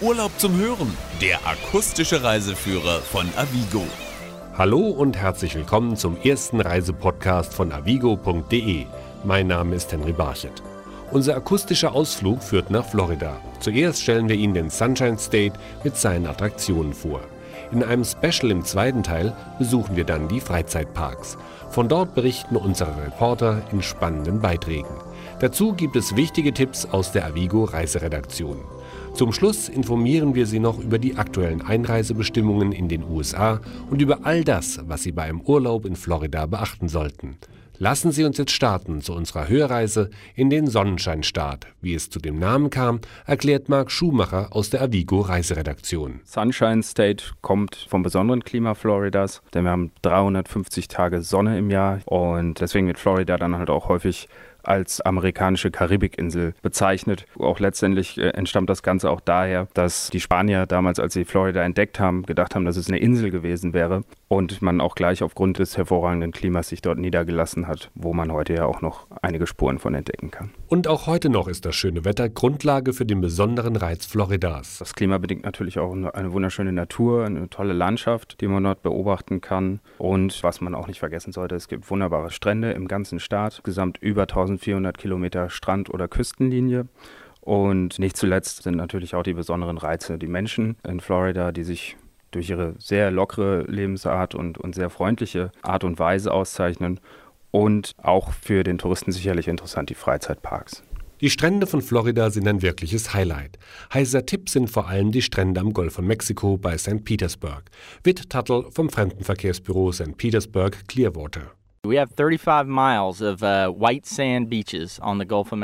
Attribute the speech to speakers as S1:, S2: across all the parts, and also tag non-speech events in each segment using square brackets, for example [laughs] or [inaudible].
S1: Urlaub zum Hören, der akustische Reiseführer von Avigo.
S2: Hallo und herzlich willkommen zum ersten Reisepodcast von avigo.de. Mein Name ist Henry Barchet. Unser akustischer Ausflug führt nach Florida. Zuerst stellen wir Ihnen den Sunshine State mit seinen Attraktionen vor. In einem Special im zweiten Teil besuchen wir dann die Freizeitparks. Von dort berichten unsere Reporter in spannenden Beiträgen. Dazu gibt es wichtige Tipps aus der Avigo Reiseredaktion. Zum Schluss informieren wir Sie noch über die aktuellen Einreisebestimmungen in den USA und über all das, was Sie bei einem Urlaub in Florida beachten sollten. Lassen Sie uns jetzt starten zu unserer Hörreise in den Sonnenscheinstaat. Wie es zu dem Namen kam, erklärt Marc Schumacher aus der Avigo Reiseredaktion.
S3: Sunshine State kommt vom besonderen Klima Floridas, denn wir haben 350 Tage Sonne im Jahr und deswegen wird Florida dann halt auch häufig als amerikanische Karibikinsel bezeichnet. Auch letztendlich äh, entstammt das Ganze auch daher, dass die Spanier damals, als sie Florida entdeckt haben, gedacht haben, dass es eine Insel gewesen wäre und man auch gleich aufgrund des hervorragenden Klimas sich dort niedergelassen hat, wo man heute ja auch noch einige Spuren von entdecken kann.
S2: Und auch heute noch ist das schöne Wetter Grundlage für den besonderen Reiz Floridas.
S3: Das Klima bedingt natürlich auch eine wunderschöne Natur, eine tolle Landschaft, die man dort beobachten kann. Und was man auch nicht vergessen sollte, es gibt wunderbare Strände im ganzen Staat, gesamt über 1000 1400 Kilometer Strand- oder Küstenlinie. Und nicht zuletzt sind natürlich auch die besonderen Reize, die Menschen in Florida, die sich durch ihre sehr lockere Lebensart und, und sehr freundliche Art und Weise auszeichnen. Und auch für den Touristen sicherlich interessant die Freizeitparks.
S2: Die Strände von Florida sind ein wirkliches Highlight. Heißer Tipp sind vor allem die Strände am Golf von Mexiko bei St. Petersburg. Witt Tuttle vom Fremdenverkehrsbüro St. Petersburg Clearwater.
S1: Uh,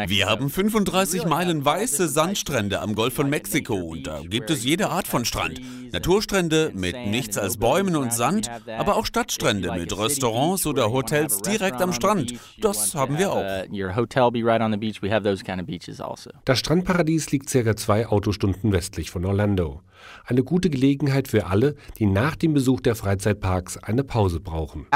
S1: Wir haben 35 Meilen weiße Sandstrände am Golf von Mexiko und da gibt es jede Art von Strand. Naturstrände mit nichts als Bäumen und Sand, aber auch Stadtstrände mit Restaurants oder Hotels direkt am Strand. Das haben wir auch.
S2: Also. Das Strandparadies liegt circa zwei Autostunden westlich von Orlando. Eine gute Gelegenheit für alle, die nach dem Besuch der Freizeitparks eine Pause brauchen.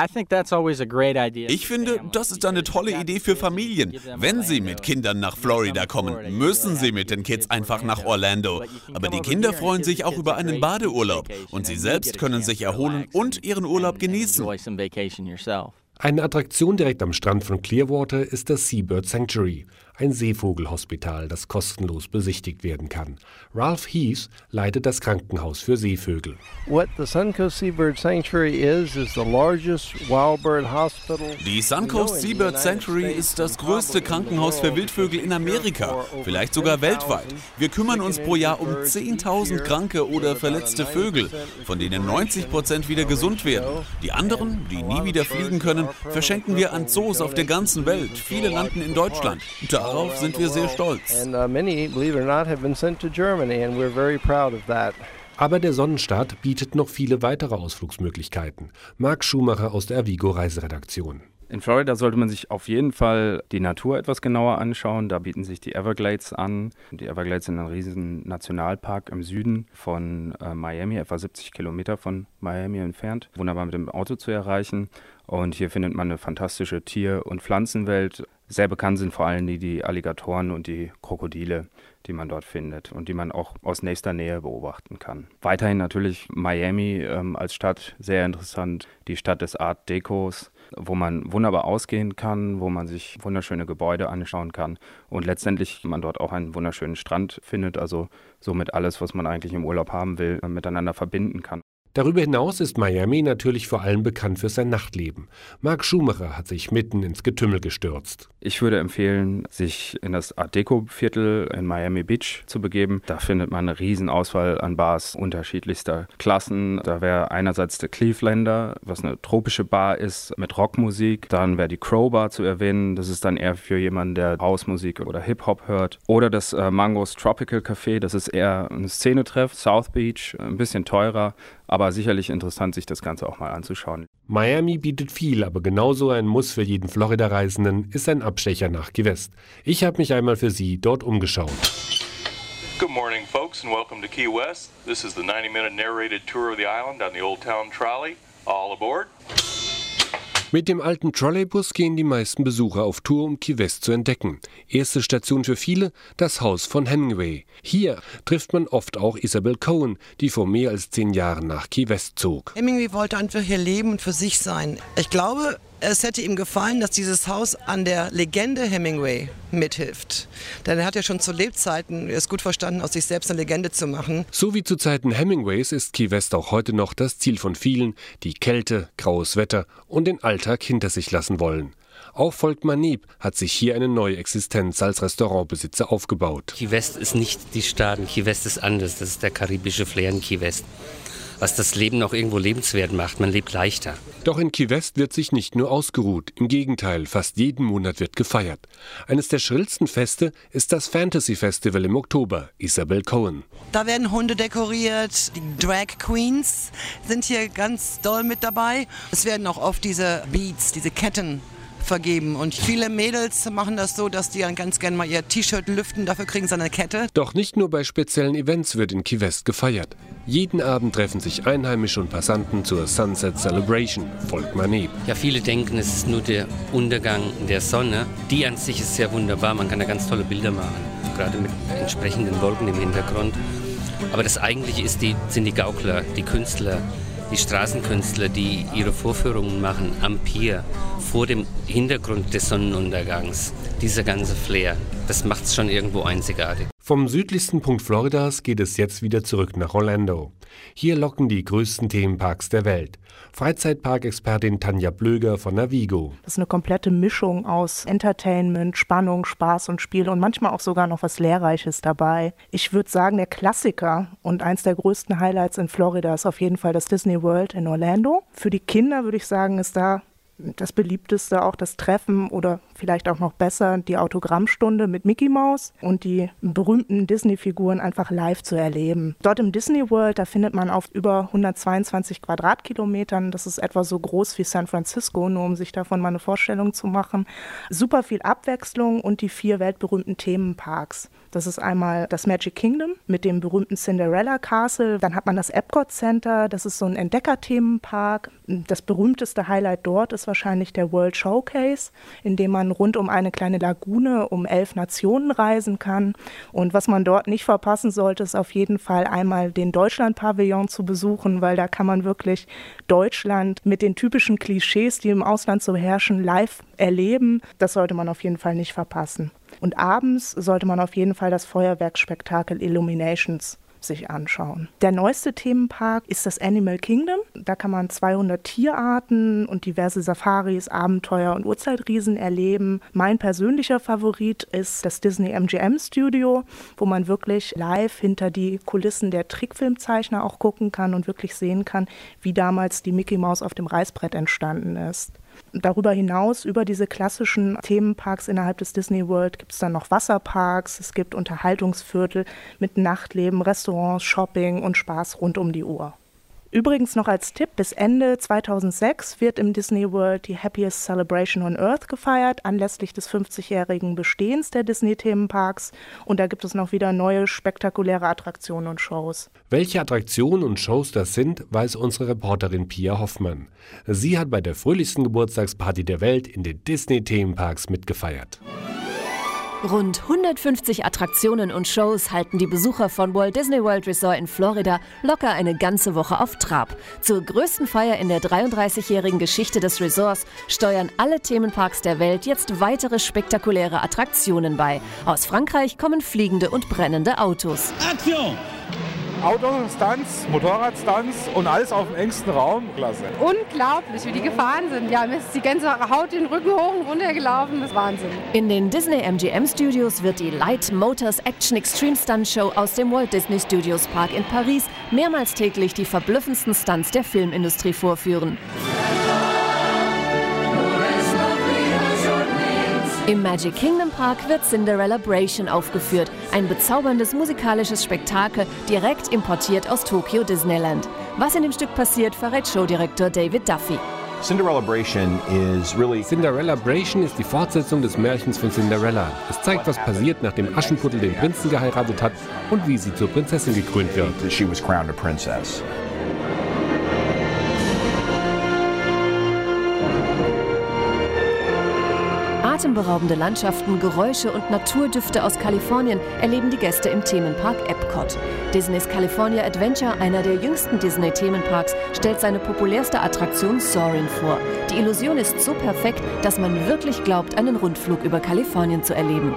S1: Ich finde, das ist eine tolle Idee für Familien. Wenn sie mit Kindern nach Florida kommen, müssen sie mit den Kids einfach nach Orlando. Aber die Kinder freuen sich auch über einen Badeurlaub und sie selbst können sich erholen und ihren Urlaub genießen.
S2: Eine Attraktion direkt am Strand von Clearwater ist das Seabird Sanctuary, ein Seevogelhospital, das kostenlos besichtigt werden kann. Ralph Heath leitet das Krankenhaus für Seevögel.
S1: What the Suncoast Seabird Sanctuary is is the largest wild bird hospital. Die Suncoast Seabird Sanctuary ist das größte Krankenhaus für Wildvögel in Amerika, vielleicht sogar weltweit. Wir kümmern uns pro Jahr um 10.000 kranke oder verletzte Vögel, von denen 90 Prozent wieder gesund werden. Die anderen, die nie wieder fliegen können, verschenken wir an Zoos auf der ganzen Welt. Viele landen in Deutschland. Da Darauf sind wir sehr stolz.
S2: Aber der Sonnenstaat bietet noch viele weitere Ausflugsmöglichkeiten. Marc Schumacher aus der Avigo Reiseredaktion.
S3: In Florida sollte man sich auf jeden Fall die Natur etwas genauer anschauen. Da bieten sich die Everglades an. Die Everglades sind ein riesen Nationalpark im Süden von äh, Miami, etwa 70 Kilometer von Miami entfernt. Wunderbar mit dem Auto zu erreichen. Und hier findet man eine fantastische Tier- und Pflanzenwelt. Sehr bekannt sind vor allem die, die Alligatoren und die Krokodile, die man dort findet und die man auch aus nächster Nähe beobachten kann. Weiterhin natürlich Miami ähm, als Stadt sehr interessant, die Stadt des Art Decos, wo man wunderbar ausgehen kann, wo man sich wunderschöne Gebäude anschauen kann und letztendlich man dort auch einen wunderschönen Strand findet, also somit alles, was man eigentlich im Urlaub haben will, miteinander verbinden kann.
S2: Darüber hinaus ist Miami natürlich vor allem bekannt für sein Nachtleben. Marc Schumacher hat sich mitten ins Getümmel gestürzt.
S3: Ich würde empfehlen, sich in das Art Deco-Viertel in Miami Beach zu begeben. Da findet man eine riesen Auswahl an Bars unterschiedlichster Klassen. Da wäre einerseits der Clevelander, was eine tropische Bar ist mit Rockmusik. Dann wäre die Crow Bar zu erwähnen. Das ist dann eher für jemanden, der Hausmusik oder Hip-Hop hört. Oder das äh, Mangos Tropical Café. Das ist eher ein Szenetreff. South Beach, ein bisschen teurer aber sicherlich interessant, sich das Ganze auch mal anzuschauen.
S2: Miami bietet viel, aber genauso ein Muss für jeden Florida-Reisenden ist ein Abstecher nach Key West. Ich habe mich einmal für Sie dort umgeschaut.
S4: Good morning, folks, and welcome to Key West. This is the 90 minute narrated tour of the island on the Old Town Trolley. All aboard.
S2: Mit dem alten Trolleybus gehen die meisten Besucher auf Tour, um Key West zu entdecken. Erste Station für viele, das Haus von Hemingway. Hier trifft man oft auch Isabel Cohen, die vor mehr als zehn Jahren nach Key West zog.
S5: Hemingway wollte einfach hier leben und für sich sein. Ich glaube, es hätte ihm gefallen, dass dieses Haus an der Legende Hemingway mithilft. Denn er hat ja schon zu Lebzeiten es gut verstanden, aus sich selbst eine Legende zu machen.
S2: So wie zu Zeiten Hemingways ist Key West auch heute noch das Ziel von vielen, die Kälte, graues Wetter und den Alltag hinter sich lassen wollen. Auch Volkmar Nieb hat sich hier eine neue Existenz als Restaurantbesitzer aufgebaut.
S6: Key West ist nicht die Staaten, Key West ist anders. Das ist der karibische Flair in Key West was das Leben auch irgendwo lebenswert macht. Man lebt leichter.
S2: Doch in Key West wird sich nicht nur ausgeruht. Im Gegenteil, fast jeden Monat wird gefeiert. Eines der schrillsten Feste ist das Fantasy Festival im Oktober. Isabel Cohen.
S5: Da werden Hunde dekoriert. Die Drag Queens sind hier ganz doll mit dabei. Es werden auch oft diese Beats, diese Ketten vergeben. Und viele Mädels machen das so, dass die dann ganz gerne mal ihr T-Shirt lüften, dafür kriegen sie eine Kette.
S2: Doch nicht nur bei speziellen Events wird in Key West gefeiert. Jeden Abend treffen sich Einheimische und Passanten zur Sunset Celebration, folgt Manet.
S6: Ja, viele denken, es ist nur der Untergang der Sonne. Die an sich ist sehr wunderbar, man kann da ganz tolle Bilder machen, gerade mit entsprechenden Wolken im Hintergrund. Aber das eigentliche ist die, sind die Gaukler, die Künstler, die Straßenkünstler, die ihre Vorführungen machen am Pier vor dem Hintergrund des Sonnenuntergangs. Dieser ganze Flair, das macht es schon irgendwo einzigartig.
S2: Vom südlichsten Punkt Floridas geht es jetzt wieder zurück nach Orlando. Hier locken die größten Themenparks der Welt. Freizeitparkexpertin Tanja Blöger von Navigo.
S7: Das ist eine komplette Mischung aus Entertainment, Spannung, Spaß und Spiel und manchmal auch sogar noch was Lehrreiches dabei. Ich würde sagen, der Klassiker und eins der größten Highlights in Florida ist auf jeden Fall das Disney World in Orlando. Für die Kinder würde ich sagen, ist da das beliebteste auch das Treffen oder vielleicht auch noch besser die Autogrammstunde mit Mickey Mouse und die berühmten Disney-Figuren einfach live zu erleben. Dort im Disney World, da findet man auf über 122 Quadratkilometern, das ist etwa so groß wie San Francisco, nur um sich davon mal eine Vorstellung zu machen, super viel Abwechslung und die vier weltberühmten Themenparks. Das ist einmal das Magic Kingdom mit dem berühmten Cinderella Castle. Dann hat man das Epcot Center, das ist so ein Entdeckerthemenpark. Das berühmteste Highlight dort ist wahrscheinlich der World Showcase, in dem man rund um eine kleine Lagune um elf Nationen reisen kann. Und was man dort nicht verpassen sollte, ist auf jeden Fall einmal den Deutschland-Pavillon zu besuchen, weil da kann man wirklich Deutschland mit den typischen Klischees, die im Ausland so herrschen, live erleben. Das sollte man auf jeden Fall nicht verpassen. Und abends sollte man auf jeden Fall das Feuerwerksspektakel Illuminations sich anschauen. Der neueste Themenpark ist das Animal Kingdom. Da kann man 200 Tierarten und diverse Safaris, Abenteuer und Urzeitriesen erleben. Mein persönlicher Favorit ist das Disney MGM Studio, wo man wirklich live hinter die Kulissen der Trickfilmzeichner auch gucken kann und wirklich sehen kann, wie damals die Mickey Mouse auf dem Reißbrett entstanden ist. Darüber hinaus, über diese klassischen Themenparks innerhalb des Disney World, gibt es dann noch Wasserparks, es gibt Unterhaltungsviertel mit Nachtleben, Restaurants, Shopping und Spaß rund um die Uhr. Übrigens noch als Tipp, bis Ende 2006 wird im Disney World die Happiest Celebration on Earth gefeiert, anlässlich des 50-jährigen Bestehens der Disney-Themenparks. Und da gibt es noch wieder neue spektakuläre Attraktionen und Shows.
S2: Welche Attraktionen und Shows das sind, weiß unsere Reporterin Pia Hoffmann. Sie hat bei der fröhlichsten Geburtstagsparty der Welt in den Disney-Themenparks mitgefeiert.
S8: Rund 150 Attraktionen und Shows halten die Besucher von Walt Disney World Resort in Florida locker eine ganze Woche auf Trab. Zur größten Feier in der 33-jährigen Geschichte des Resorts steuern alle Themenparks der Welt jetzt weitere spektakuläre Attraktionen bei. Aus Frankreich kommen fliegende und brennende Autos. Aktion!
S9: Autostunts, Motorradstunts und alles auf dem engsten Raum. Klasse.
S10: Unglaublich, wie die gefahren sind. Ja, mir ist die ganze Haut den Rücken hoch und runter gelaufen. Das ist Wahnsinn.
S8: In den Disney MGM Studios wird die Light Motors Action Extreme Stunt Show aus dem Walt Disney Studios Park in Paris mehrmals täglich die verblüffendsten Stunts der Filmindustrie vorführen. Im Magic Kingdom Park wird Cinderella Bration aufgeführt, ein bezauberndes musikalisches Spektakel, direkt importiert aus Tokyo Disneyland. Was in dem Stück passiert, verrät Showdirektor David Duffy.
S2: Cinderella Bration is really Cinderella Bration ist die Fortsetzung des Märchens von Cinderella. Es zeigt, was passiert, nachdem Aschenputtel den Prinzen geheiratet hat und wie sie zur Prinzessin gekrönt wird.
S8: Atemberaubende Landschaften, Geräusche und Naturdüfte aus Kalifornien erleben die Gäste im Themenpark Epcot. Disneys California Adventure, einer der jüngsten Disney-Themenparks, stellt seine populärste Attraktion Soarin vor. Die Illusion ist so perfekt, dass man wirklich glaubt, einen Rundflug über Kalifornien zu erleben.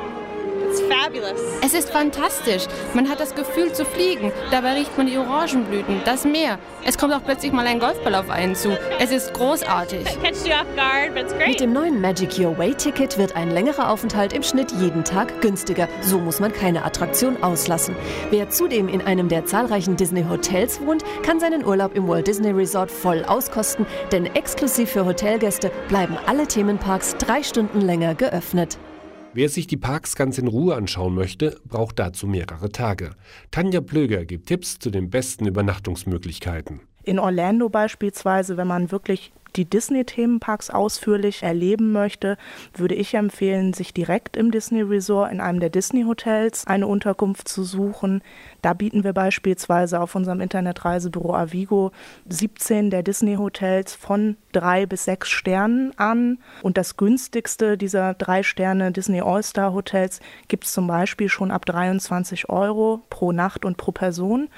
S11: Es ist fantastisch. Man hat das Gefühl zu fliegen. Dabei riecht man die Orangenblüten, das Meer. Es kommt auch plötzlich mal ein Golfball auf einen zu. Es ist großartig.
S8: Mit dem neuen Magic Your Way Ticket wird ein längerer Aufenthalt im Schnitt jeden Tag günstiger. So muss man keine Attraktion auslassen. Wer zudem in einem der zahlreichen Disney Hotels wohnt, kann seinen Urlaub im Walt Disney Resort voll auskosten, denn exklusiv für Hotelgäste bleiben alle Themenparks drei Stunden länger geöffnet.
S2: Wer sich die Parks ganz in Ruhe anschauen möchte, braucht dazu mehrere Tage. Tanja Plöger gibt Tipps zu den besten Übernachtungsmöglichkeiten.
S7: In Orlando beispielsweise, wenn man wirklich die Disney-Themenparks ausführlich erleben möchte, würde ich empfehlen, sich direkt im Disney Resort in einem der Disney-Hotels eine Unterkunft zu suchen. Da bieten wir beispielsweise auf unserem Internetreisebüro Avigo 17 der Disney-Hotels von drei bis sechs Sternen an. Und das günstigste dieser drei Sterne Disney All-Star-Hotels gibt es zum Beispiel schon ab 23 Euro pro Nacht und pro Person.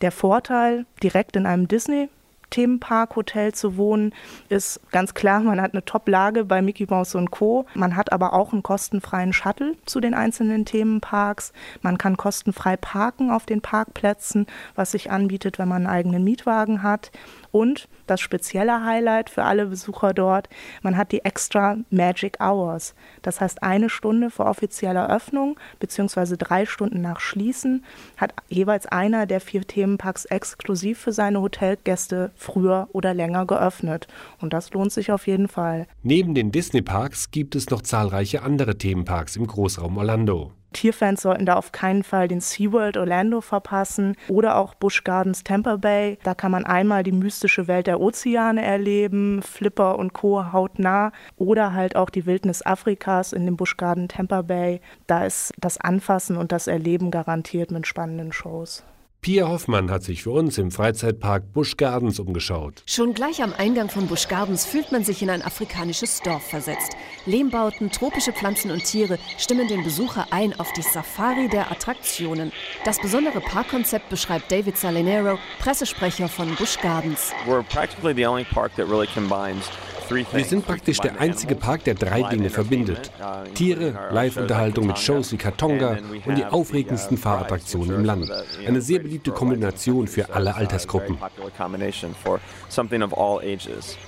S7: Der Vorteil, direkt in einem Disney Themenpark-Hotel zu wohnen, ist ganz klar, man hat eine Top-Lage bei Mickey Mouse und Co. Man hat aber auch einen kostenfreien Shuttle zu den einzelnen Themenparks. Man kann kostenfrei parken auf den Parkplätzen, was sich anbietet, wenn man einen eigenen Mietwagen hat. Und das spezielle Highlight für alle Besucher dort, man hat die extra Magic Hours. Das heißt, eine Stunde vor offizieller Öffnung beziehungsweise drei Stunden nach Schließen hat jeweils einer der vier Themenparks exklusiv für seine Hotelgäste früher oder länger geöffnet. Und das lohnt sich auf jeden Fall.
S2: Neben den Disney-Parks gibt es noch zahlreiche andere Themenparks im Großraum Orlando.
S7: Tierfans sollten da auf keinen Fall den SeaWorld Orlando verpassen oder auch Busch Gardens Tampa Bay. Da kann man einmal die mystische Welt der Ozeane erleben, Flipper und Co. hautnah oder halt auch die Wildnis Afrikas in dem Busch Garden Tampa Bay. Da ist das Anfassen und das Erleben garantiert mit spannenden Shows.
S2: Pia Hoffmann hat sich für uns im Freizeitpark Busch Gardens umgeschaut.
S8: Schon gleich am Eingang von Busch Gardens fühlt man sich in ein afrikanisches Dorf versetzt. Lehmbauten, tropische Pflanzen und Tiere stimmen den Besucher ein auf die Safari der Attraktionen. Das besondere Parkkonzept beschreibt David Salinero, Pressesprecher von Busch Gardens.
S12: We're practically the only park that really combines
S2: wir sind praktisch der einzige Park, der drei Dinge verbindet. Tiere, Live-Unterhaltung mit Shows wie Katonga und die aufregendsten Fahrattraktionen im Land. Eine sehr beliebte Kombination für alle Altersgruppen.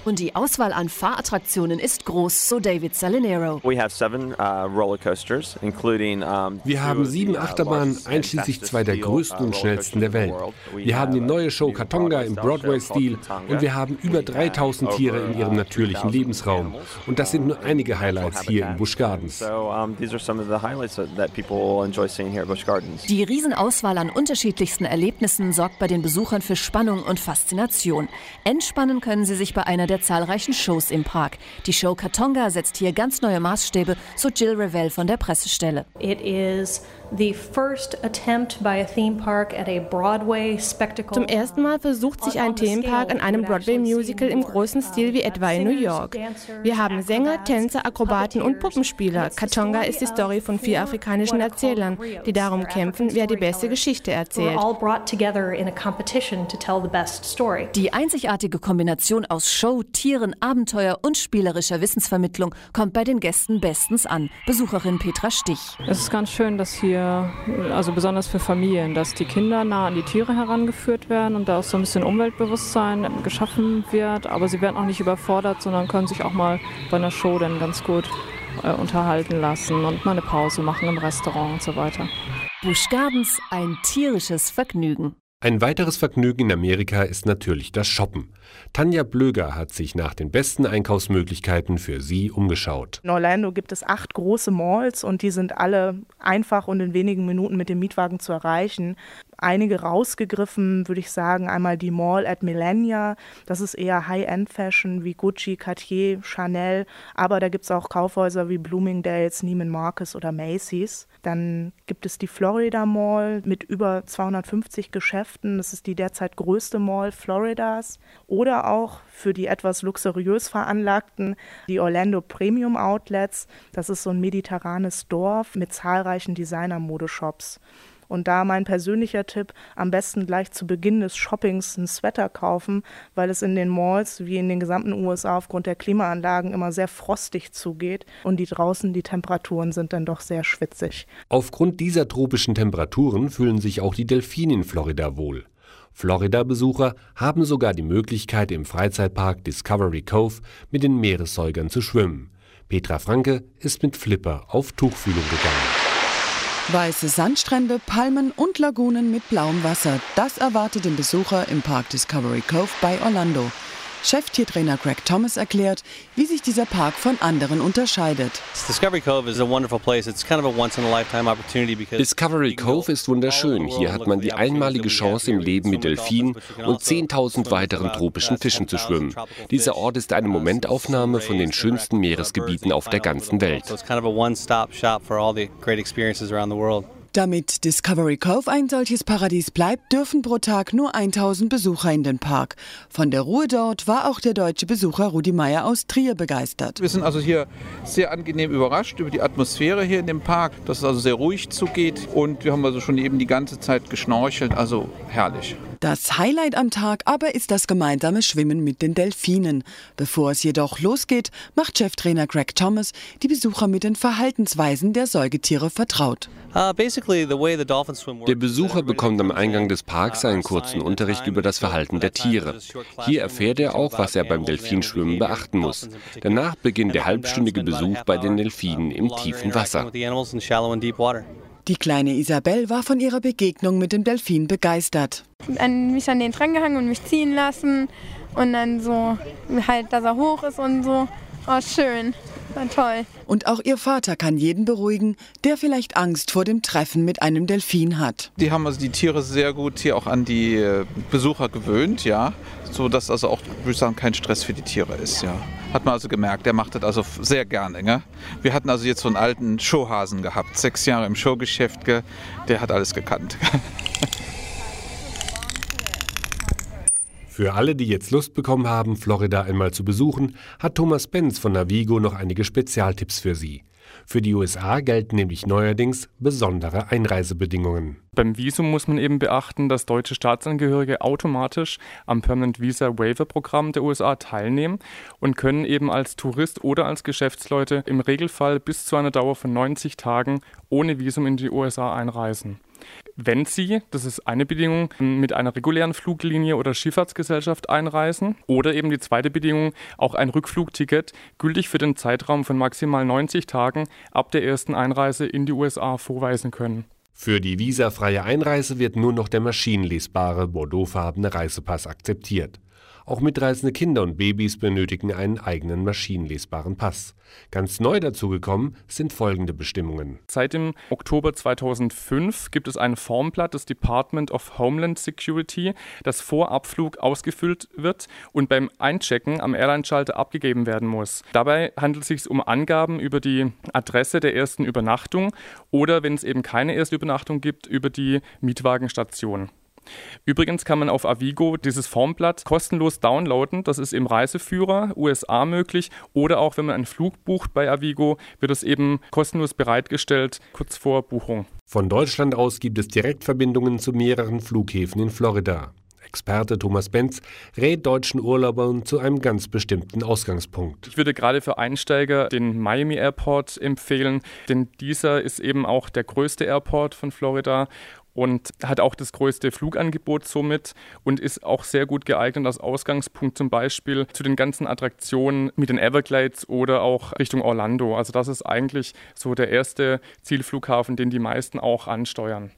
S8: Und die Auswahl an Fahrattraktionen ist groß, so David Salinero.
S12: Uh,
S2: wir haben sieben uh, Achterbahnen, einschließlich zwei der größten und schnellsten der Welt. Wir haben die neue Show Katonga im Broadway-Stil und wir haben über 3000 Tiere in ihrem natürlichen natürlichen Lebensraum. Und das sind nur einige Highlights hier in Busch Gardens.
S8: Die Riesenauswahl an unterschiedlichsten Erlebnissen sorgt bei den Besuchern für Spannung und Faszination. Entspannen können sie sich bei einer der zahlreichen Shows im Park. Die Show Katonga setzt hier ganz neue Maßstäbe, so Jill Revell von der Pressestelle.
S13: It is
S11: zum ersten Mal versucht sich ein Themenpark an einem Broadway-Musical im großen Stil wie etwa in New York. Wir haben Sänger, Tänzer, Akrobaten und Puppenspieler. Katonga ist die Story von vier afrikanischen Erzählern, die darum kämpfen, wer die beste Geschichte erzählt.
S8: Die einzigartige Kombination aus Show, Tieren, Abenteuer und spielerischer Wissensvermittlung kommt bei den Gästen bestens an. Besucherin Petra Stich.
S14: Es ist ganz schön, dass hier also besonders für Familien, dass die Kinder nah an die Tiere herangeführt werden und da auch so ein bisschen Umweltbewusstsein geschaffen wird. Aber sie werden auch nicht überfordert, sondern können sich auch mal bei einer Show dann ganz gut äh, unterhalten lassen und mal eine Pause machen im Restaurant und so weiter.
S8: Busch Gardens, ein tierisches Vergnügen.
S2: Ein weiteres Vergnügen in Amerika ist natürlich das Shoppen. Tanja Blöger hat sich nach den besten Einkaufsmöglichkeiten für sie umgeschaut.
S7: In Orlando gibt es acht große Malls und die sind alle einfach und in wenigen Minuten mit dem Mietwagen zu erreichen. Einige rausgegriffen, würde ich sagen. Einmal die Mall at Millenia, das ist eher High-End-Fashion wie Gucci, Cartier, Chanel, aber da gibt es auch Kaufhäuser wie Bloomingdale's, Neiman Marcus oder Macy's. Dann gibt es die Florida Mall mit über 250 Geschäften. Das ist die derzeit größte Mall Floridas. Oder auch für die etwas luxuriös veranlagten die Orlando Premium Outlets. Das ist so ein mediterranes Dorf mit zahlreichen Designer-Modeshops. Und da mein persönlicher Tipp, am besten gleich zu Beginn des Shoppings ein Sweater kaufen, weil es in den Malls wie in den gesamten USA aufgrund der Klimaanlagen immer sehr frostig zugeht und die draußen die Temperaturen sind dann doch sehr schwitzig.
S2: Aufgrund dieser tropischen Temperaturen fühlen sich auch die Delfine in Florida wohl. Florida-Besucher haben sogar die Möglichkeit, im Freizeitpark Discovery Cove mit den Meeressäugern zu schwimmen. Petra Franke ist mit Flipper auf Tuchfühlung gegangen.
S13: Weiße Sandstrände, Palmen und Lagunen mit blauem Wasser. Das erwartet den Besucher im Park Discovery Cove bei Orlando. Cheftiertrainer Greg Thomas erklärt, wie sich dieser Park von anderen unterscheidet.
S15: Discovery Cove
S2: ist wunderschön. Hier hat man die einmalige Chance im Leben mit Delfinen und 10.000 weiteren tropischen Fischen zu schwimmen. Dieser Ort ist eine Momentaufnahme von den schönsten Meeresgebieten auf der ganzen Welt.
S13: Damit Discovery Cove ein solches Paradies bleibt, dürfen pro Tag nur 1000 Besucher in den Park. Von der Ruhe dort war auch der deutsche Besucher Rudi Meyer aus Trier begeistert.
S16: Wir sind also hier sehr angenehm überrascht über die Atmosphäre hier in dem Park, dass es also sehr ruhig zugeht und wir haben also schon eben die ganze Zeit geschnorchelt, also herrlich.
S13: Das Highlight am Tag aber ist das gemeinsame Schwimmen mit den Delfinen. Bevor es jedoch losgeht, macht Cheftrainer Greg Thomas die Besucher mit den Verhaltensweisen der Säugetiere vertraut.
S2: Uh, der Besucher bekommt am Eingang des Parks einen kurzen Unterricht über das Verhalten der Tiere. Hier erfährt er auch, was er beim Delfinschwimmen beachten muss. Danach beginnt der halbstündige Besuch bei den Delfinen im tiefen Wasser.
S13: Die kleine Isabel war von ihrer Begegnung mit dem Delfin begeistert.
S17: An mich an den dran gehangen und mich ziehen lassen und dann so halt, dass er hoch ist und so. Oh, schön. War toll.
S13: Und auch ihr Vater kann jeden beruhigen, der vielleicht Angst vor dem Treffen mit einem Delfin hat.
S16: Die haben also die Tiere sehr gut hier auch an die äh, Besucher gewöhnt, ja, so dass also auch, würde ich sagen, kein Stress für die Tiere ist, ja. Hat man also gemerkt, der macht das also sehr gerne. Ne? Wir hatten also jetzt so einen alten Showhasen gehabt, sechs Jahre im Showgeschäft, der hat alles gekannt. [laughs]
S2: Für alle, die jetzt Lust bekommen haben, Florida einmal zu besuchen, hat Thomas Benz von Navigo noch einige Spezialtipps für Sie. Für die USA gelten nämlich neuerdings besondere Einreisebedingungen.
S18: Beim Visum muss man eben beachten, dass deutsche Staatsangehörige automatisch am Permanent Visa Waiver Programm der USA teilnehmen und können eben als Tourist oder als Geschäftsleute im Regelfall bis zu einer Dauer von 90 Tagen ohne Visum in die USA einreisen. Wenn Sie, das ist eine Bedingung, mit einer regulären Fluglinie oder Schifffahrtsgesellschaft einreisen oder eben die zweite Bedingung, auch ein Rückflugticket gültig für den Zeitraum von maximal 90 Tagen ab der ersten Einreise in die USA vorweisen können.
S2: Für die visafreie Einreise wird nur noch der maschinenlesbare bordeauxfarbene Reisepass akzeptiert. Auch mitreisende Kinder und Babys benötigen einen eigenen maschinenlesbaren Pass. Ganz neu dazugekommen sind folgende Bestimmungen.
S18: Seit dem Oktober 2005 gibt es ein Formblatt des Department of Homeland Security, das vor Abflug ausgefüllt wird und beim Einchecken am Airline-Schalter abgegeben werden muss. Dabei handelt es sich um Angaben über die Adresse der ersten Übernachtung oder, wenn es eben keine erste Übernachtung gibt, über die Mietwagenstation. Übrigens kann man auf Avigo dieses Formblatt kostenlos downloaden. Das ist im Reiseführer USA möglich oder auch wenn man einen Flug bucht bei Avigo, wird es eben kostenlos bereitgestellt kurz vor Buchung.
S2: Von Deutschland aus gibt es Direktverbindungen zu mehreren Flughäfen in Florida. Experte Thomas Benz rät deutschen Urlaubern zu einem ganz bestimmten Ausgangspunkt.
S18: Ich würde gerade für Einsteiger den Miami Airport empfehlen, denn dieser ist eben auch der größte Airport von Florida und hat auch das größte Flugangebot somit und ist auch sehr gut geeignet als Ausgangspunkt zum Beispiel zu den ganzen Attraktionen mit den Everglades oder auch Richtung Orlando. Also das ist eigentlich so der erste Zielflughafen, den die meisten auch ansteuern.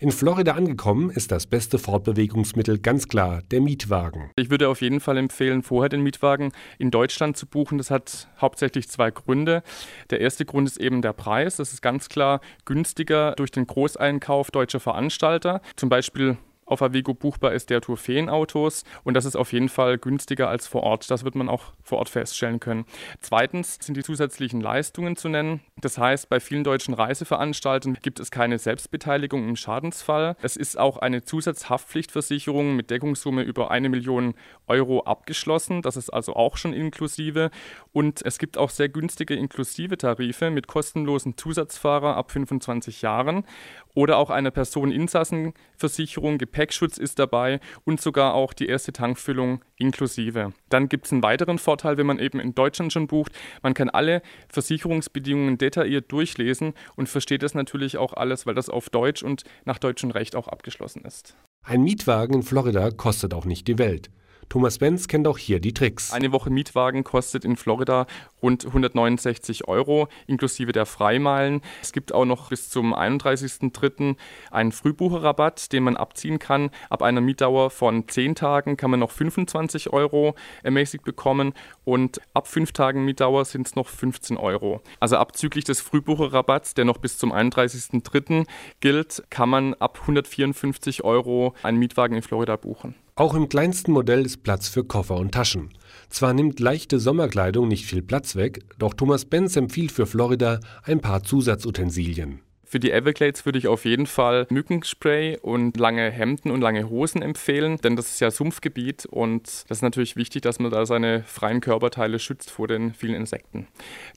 S2: In Florida angekommen ist das beste Fortbewegungsmittel ganz klar der Mietwagen.
S18: Ich würde auf jeden Fall empfehlen, vorher den Mietwagen in Deutschland zu buchen. Das hat hauptsächlich zwei Gründe. Der erste Grund ist eben der Preis. Das ist ganz klar günstiger durch den Großeinkauf deutscher Veranstalter. Zum Beispiel auf Avigo buchbar ist der Tour Feenautos und das ist auf jeden Fall günstiger als vor Ort. Das wird man auch vor Ort feststellen können. Zweitens sind die zusätzlichen Leistungen zu nennen. Das heißt, bei vielen deutschen Reiseveranstaltern gibt es keine Selbstbeteiligung im Schadensfall. Es ist auch eine Zusatzhaftpflichtversicherung mit Deckungssumme über eine Million Euro abgeschlossen. Das ist also auch schon inklusive. Und es gibt auch sehr günstige inklusive Tarife mit kostenlosen Zusatzfahrer ab 25 Jahren oder auch eine Personeninsassenversicherung, Gepäckschutz ist dabei und sogar auch die erste Tankfüllung inklusive. Dann gibt es einen weiteren Vorteil, wenn man eben in Deutschland schon bucht. Man kann alle Versicherungsbedingungen detailliert durchlesen und versteht das natürlich auch alles, weil das auf Deutsch und nach deutschem Recht auch abgeschlossen ist.
S2: Ein Mietwagen in Florida kostet auch nicht die Welt. Thomas Benz kennt auch hier die Tricks.
S18: Eine Woche Mietwagen kostet in Florida rund 169 Euro, inklusive der Freimeilen. Es gibt auch noch bis zum 31.03. einen Frühbucherrabatt, den man abziehen kann. Ab einer Mietdauer von 10 Tagen kann man noch 25 Euro ermäßigt bekommen und ab 5 Tagen Mietdauer sind es noch 15 Euro. Also abzüglich des Frühbucherrabatts, der noch bis zum 31.03. gilt, kann man ab 154 Euro einen Mietwagen in Florida buchen.
S2: Auch im kleinsten Modell ist Platz für Koffer und Taschen. Zwar nimmt leichte Sommerkleidung nicht viel Platz weg, doch Thomas Benz empfiehlt für Florida ein paar Zusatzutensilien.
S18: Für die Everglades würde ich auf jeden Fall Mückenspray und lange Hemden und lange Hosen empfehlen, denn das ist ja Sumpfgebiet und das ist natürlich wichtig, dass man da seine freien Körperteile schützt vor den vielen Insekten.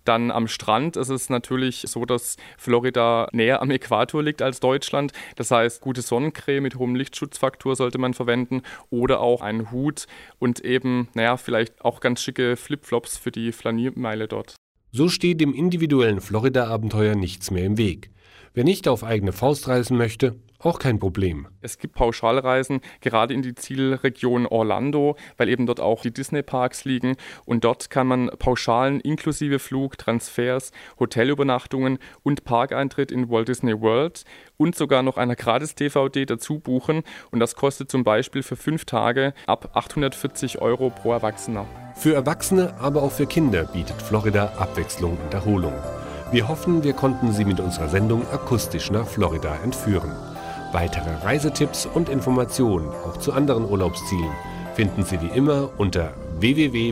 S18: Dann am Strand ist es natürlich so, dass Florida näher am Äquator liegt als Deutschland. Das heißt, gute Sonnencreme mit hohem Lichtschutzfaktor sollte man verwenden oder auch einen Hut und eben, naja, vielleicht auch ganz schicke Flipflops für die Flaniermeile dort.
S2: So steht dem individuellen Florida-Abenteuer nichts mehr im Weg. Wer nicht auf eigene Faust reisen möchte, auch kein Problem.
S18: Es gibt Pauschalreisen gerade in die Zielregion Orlando, weil eben dort auch die Disney-Parks liegen. Und dort kann man Pauschalen inklusive Flug, Transfers, Hotelübernachtungen und Parkeintritt in Walt Disney World und sogar noch einer Gratis-DVD dazu buchen. Und das kostet zum Beispiel für fünf Tage ab 840 Euro pro Erwachsener.
S2: Für Erwachsene, aber auch für Kinder bietet Florida Abwechslung und Erholung. Wir hoffen, wir konnten Sie mit unserer Sendung akustisch nach Florida entführen. Weitere Reisetipps und Informationen auch zu anderen Urlaubszielen finden Sie wie immer unter www.avigo.de.